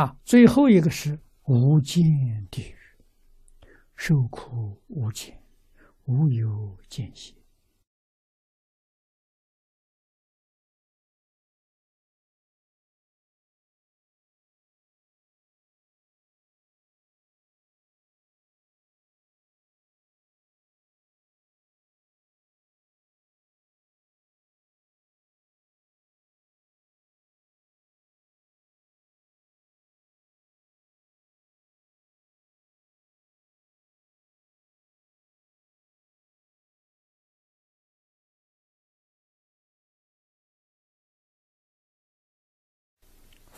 啊，最后一个是无间地狱，受苦无间，无有间歇。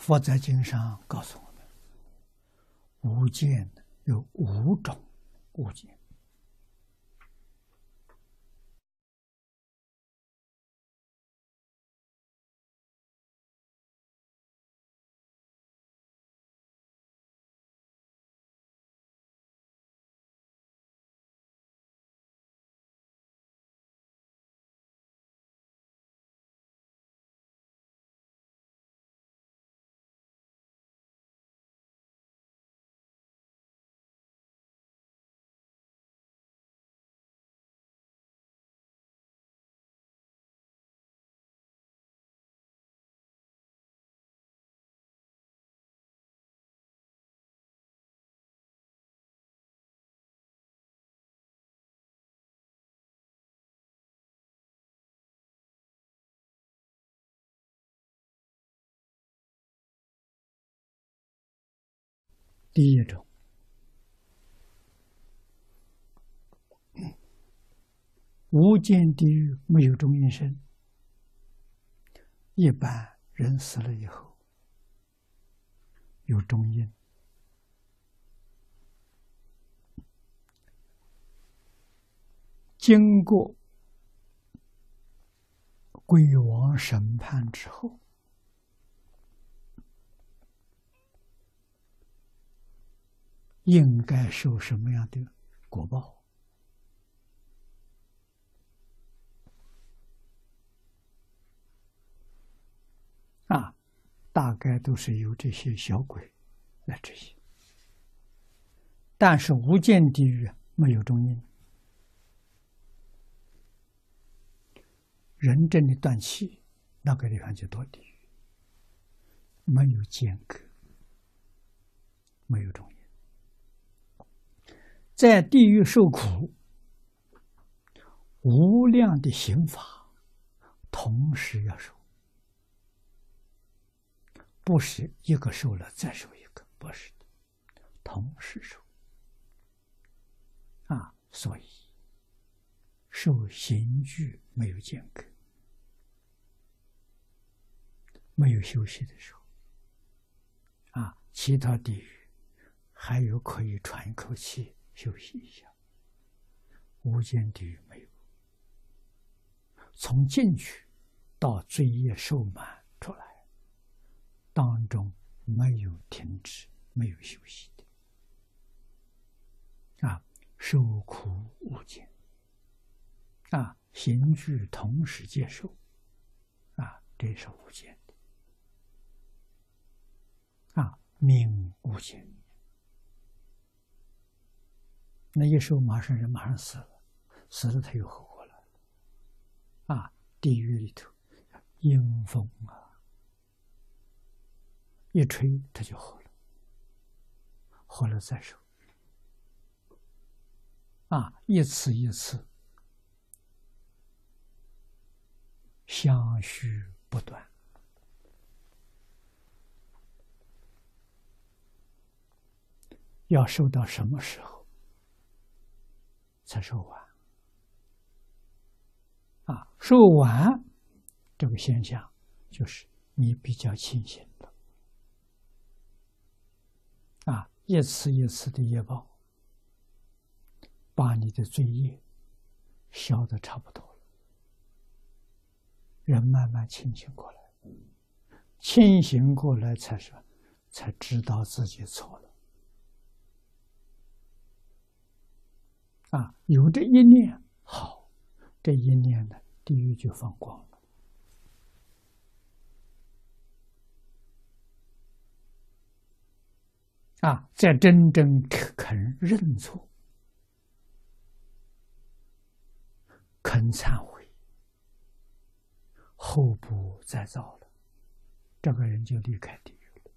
佛在经上告诉我们，无间有五种物件。第一种，无间地狱没有中阴身。一般人死了以后有中阴，经过鬼王审判之后。应该受什么样的果报？啊，大概都是由这些小鬼来执行。但是无间地狱没有中阴，人真的断气，那个地方就堕地狱，没有间隔，没有中。在地狱受苦，无量的刑法，同时要受，不是一个受了再受一个，不是的，同时受。啊，所以受刑具没有间隔，没有休息的时候。啊，其他地狱还有可以喘一口气。休息一下，无间地狱没有。从进去到罪业受满出来，当中没有停止、没有休息的，啊，受苦无间，啊，刑具同时接受，啊，这是无间的，啊，命无间。那一受马上人马上死了，死了他又后果了，啊，地狱里头阴风啊，一吹他就好了，好了再受，啊，一次一次相续不断，要受到什么时候？才受完啊！受完这个现象，就是你比较清醒了啊！一次一次的业报，把你的罪业消的差不多了，人慢慢清醒过来，清醒过来才是才知道自己错了。啊，有这一念好，这一念呢，地狱就放光了。啊，在真正肯认错、肯忏悔，后不再造了，这个人就离开地狱了。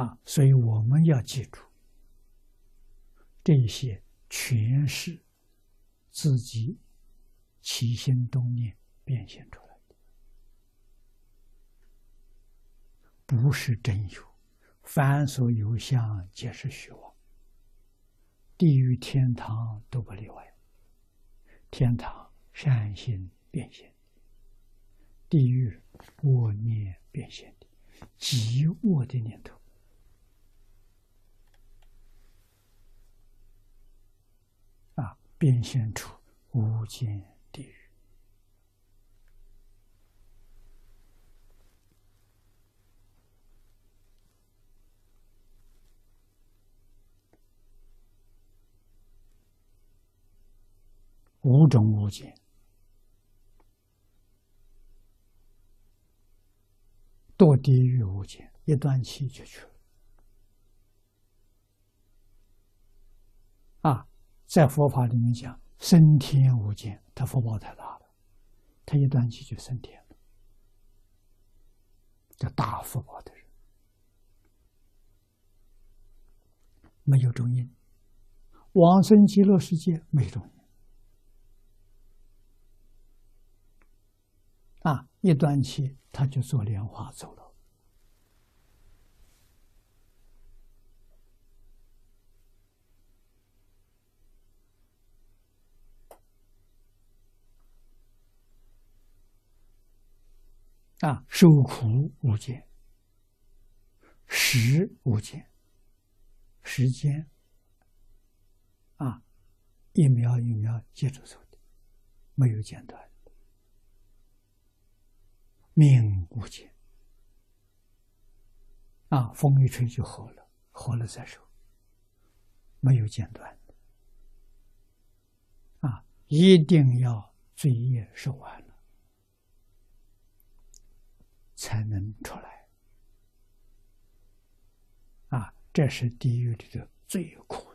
啊，所以我们要记住，这些全是自己起心动念变现出来的。不是真有，凡所有相，皆是虚妄。地狱、天堂都不例外。天堂善心变现，地狱恶念变现的极恶的念头啊，变现出无间地狱。五种物件，堕地狱无间，一断气就去了。啊，在佛法里面讲，升天无间，他福报太大了，他一断气就升天了，叫大福报的人，没有中因，往生极乐世界没中因。啊！一断气，他就坐莲花走了。啊，受苦无间，时无间，时间啊，一秒一秒接着走的，没有间断。命无间啊，风一吹就活了，活了再说，没有间断啊！一定要罪业受完了，才能出来啊！这是地狱里的最苦。